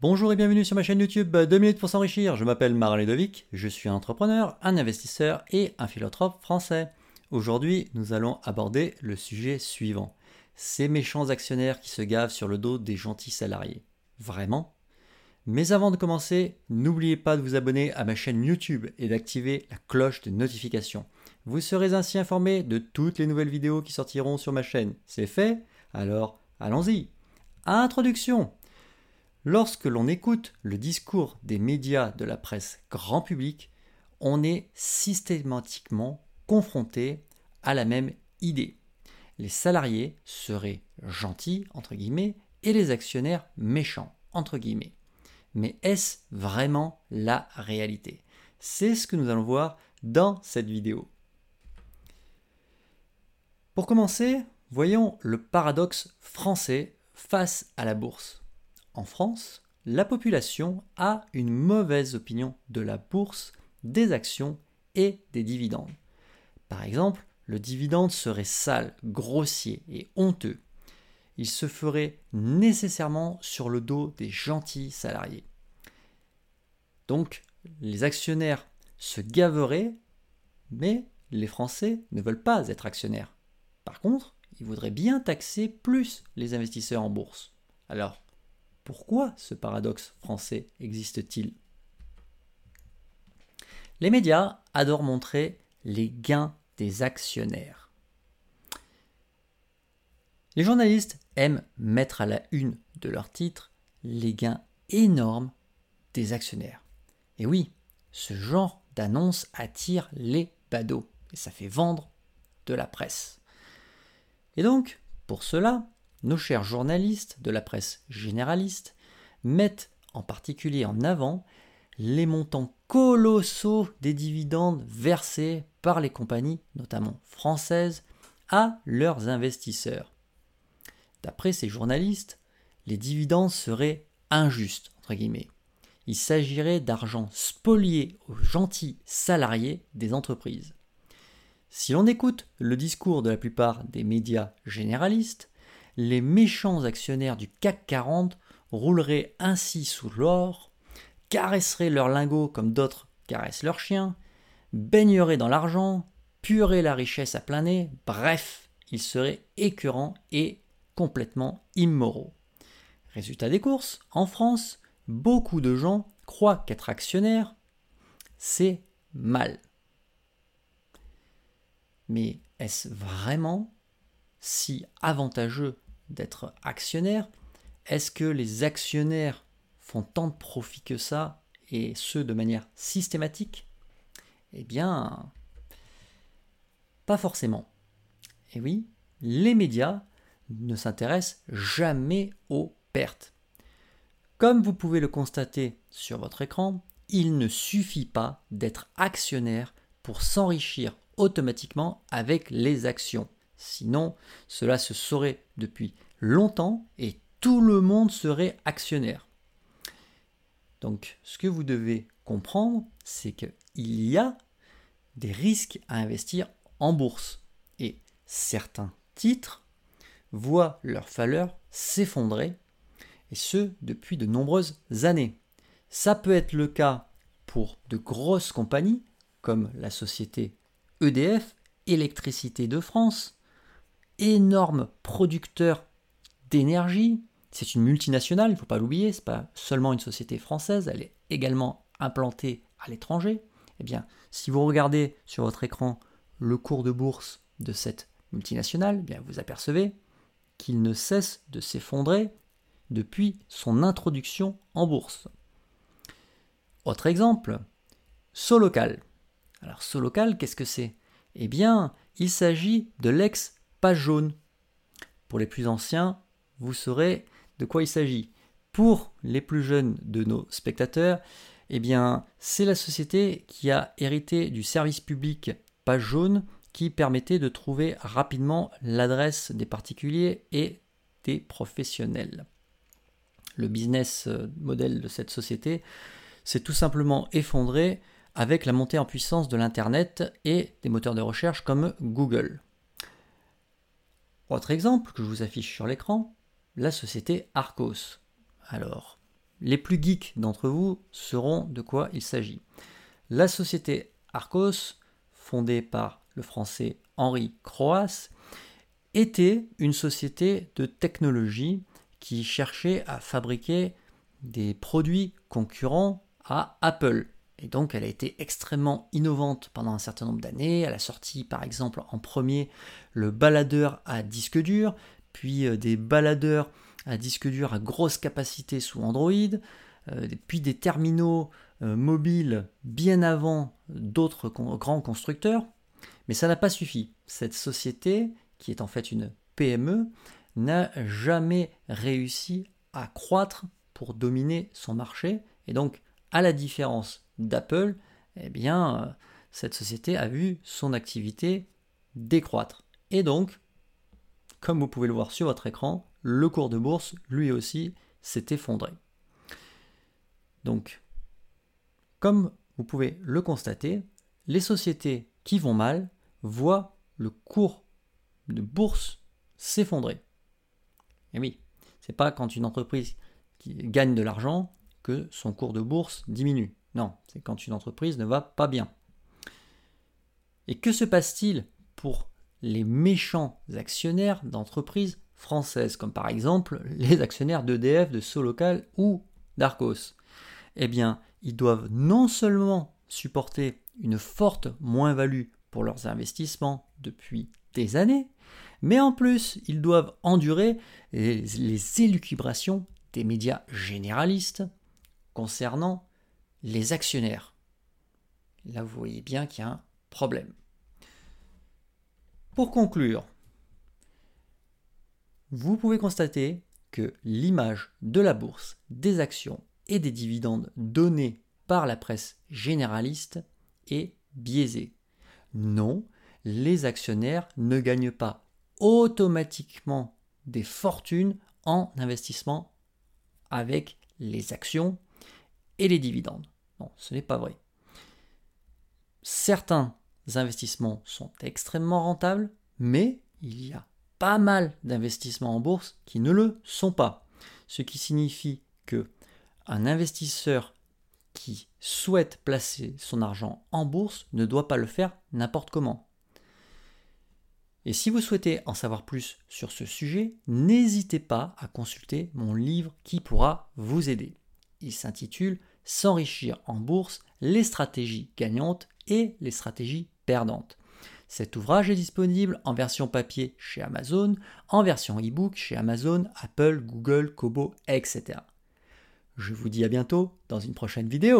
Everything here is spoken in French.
Bonjour et bienvenue sur ma chaîne YouTube 2 minutes pour s'enrichir. Je m'appelle Marley Devic, je suis un entrepreneur, un investisseur et un philanthrope français. Aujourd'hui, nous allons aborder le sujet suivant. Ces méchants actionnaires qui se gavent sur le dos des gentils salariés. Vraiment? Mais avant de commencer, n'oubliez pas de vous abonner à ma chaîne YouTube et d'activer la cloche de notification. Vous serez ainsi informé de toutes les nouvelles vidéos qui sortiront sur ma chaîne. C'est fait? Alors, allons-y. Introduction Lorsque l'on écoute le discours des médias de la presse grand public, on est systématiquement confronté à la même idée. Les salariés seraient gentils, entre guillemets, et les actionnaires méchants, entre guillemets. Mais est-ce vraiment la réalité? C'est ce que nous allons voir dans cette vidéo. Pour commencer, voyons le paradoxe français face à la bourse. En France, la population a une mauvaise opinion de la bourse, des actions et des dividendes. Par exemple, le dividende serait sale, grossier et honteux. Il se ferait nécessairement sur le dos des gentils salariés. Donc, les actionnaires se gaveraient, mais les Français ne veulent pas être actionnaires. Par contre, ils voudraient bien taxer plus les investisseurs en bourse. Alors, pourquoi ce paradoxe français existe-t-il Les médias adorent montrer les gains des actionnaires. Les journalistes aiment mettre à la une de leur titre les gains énormes des actionnaires. Et oui, ce genre d'annonce attire les badauds et ça fait vendre de la presse. Et donc, pour cela, nos chers journalistes de la presse généraliste mettent en particulier en avant les montants colossaux des dividendes versés par les compagnies, notamment françaises, à leurs investisseurs. D'après ces journalistes, les dividendes seraient injustes. Il s'agirait d'argent spolié aux gentils salariés des entreprises. Si l'on écoute le discours de la plupart des médias généralistes, les méchants actionnaires du CAC 40 rouleraient ainsi sous l'or, caresseraient leurs lingots comme d'autres caressent leurs chiens, baigneraient dans l'argent, pueraient la richesse à plein nez, bref, ils seraient écœurants et complètement immoraux. Résultat des courses, en France, beaucoup de gens croient qu'être actionnaire, c'est mal. Mais est-ce vraiment si avantageux d'être actionnaire, est-ce que les actionnaires font tant de profit que ça, et ce de manière systématique? Eh bien, pas forcément. Et oui, les médias ne s'intéressent jamais aux pertes. Comme vous pouvez le constater sur votre écran, il ne suffit pas d'être actionnaire pour s'enrichir automatiquement avec les actions. Sinon, cela se saurait depuis longtemps et tout le monde serait actionnaire. Donc, ce que vous devez comprendre, c'est qu'il y a des risques à investir en bourse. Et certains titres voient leur valeur s'effondrer, et ce depuis de nombreuses années. Ça peut être le cas pour de grosses compagnies comme la société EDF, Électricité de France, énorme producteur d'énergie. C'est une multinationale, il ne faut pas l'oublier, ce n'est pas seulement une société française, elle est également implantée à l'étranger. Eh bien, si vous regardez sur votre écran le cours de bourse de cette multinationale, eh bien vous apercevez qu'il ne cesse de s'effondrer depuis son introduction en bourse. Autre exemple, Solocal. Alors Solocal, qu'est-ce que c'est? Eh bien, il s'agit de l'ex page jaune. Pour les plus anciens, vous saurez de quoi il s'agit. Pour les plus jeunes de nos spectateurs, eh bien, c'est la société qui a hérité du service public page jaune qui permettait de trouver rapidement l'adresse des particuliers et des professionnels. Le business model de cette société s'est tout simplement effondré avec la montée en puissance de l'Internet et des moteurs de recherche comme Google. Autre exemple que je vous affiche sur l'écran, la société Arcos. Alors, les plus geeks d'entre vous sauront de quoi il s'agit. La société Arcos, fondée par le français Henri Croas, était une société de technologie qui cherchait à fabriquer des produits concurrents à Apple. Et donc elle a été extrêmement innovante pendant un certain nombre d'années. Elle a sorti par exemple en premier le baladeur à disque dur, puis euh, des baladeurs à disque dur à grosse capacité sous Android, euh, puis des terminaux euh, mobiles bien avant d'autres grands constructeurs. Mais ça n'a pas suffi. Cette société, qui est en fait une PME, n'a jamais réussi à croître pour dominer son marché. Et donc, à la différence d'Apple, eh bien, cette société a vu son activité décroître. Et donc, comme vous pouvez le voir sur votre écran, le cours de bourse, lui aussi, s'est effondré. Donc, comme vous pouvez le constater, les sociétés qui vont mal voient le cours de bourse s'effondrer. Et oui, c'est pas quand une entreprise qui gagne de l'argent que son cours de bourse diminue. Non, c'est quand une entreprise ne va pas bien. Et que se passe-t-il pour les méchants actionnaires d'entreprises françaises, comme par exemple les actionnaires d'EDF, de Solocal ou d'Arcos? Eh bien, ils doivent non seulement supporter une forte moins-value pour leurs investissements depuis des années, mais en plus, ils doivent endurer les, les élucubrations des médias généralistes concernant les actionnaires. Là, vous voyez bien qu'il y a un problème. Pour conclure, vous pouvez constater que l'image de la bourse, des actions et des dividendes donnés par la presse généraliste est biaisée. Non, les actionnaires ne gagnent pas automatiquement des fortunes en investissement avec les actions et les dividendes. Non, ce n'est pas vrai. Certains investissements sont extrêmement rentables, mais il y a pas mal d'investissements en bourse qui ne le sont pas. Ce qui signifie que un investisseur qui souhaite placer son argent en bourse ne doit pas le faire n'importe comment. Et si vous souhaitez en savoir plus sur ce sujet, n'hésitez pas à consulter mon livre qui pourra vous aider. Il s'intitule S'enrichir en bourse, les stratégies gagnantes et les stratégies perdante. Cet ouvrage est disponible en version papier chez Amazon, en version e-book chez Amazon, Apple, Google, Kobo, etc. Je vous dis à bientôt dans une prochaine vidéo.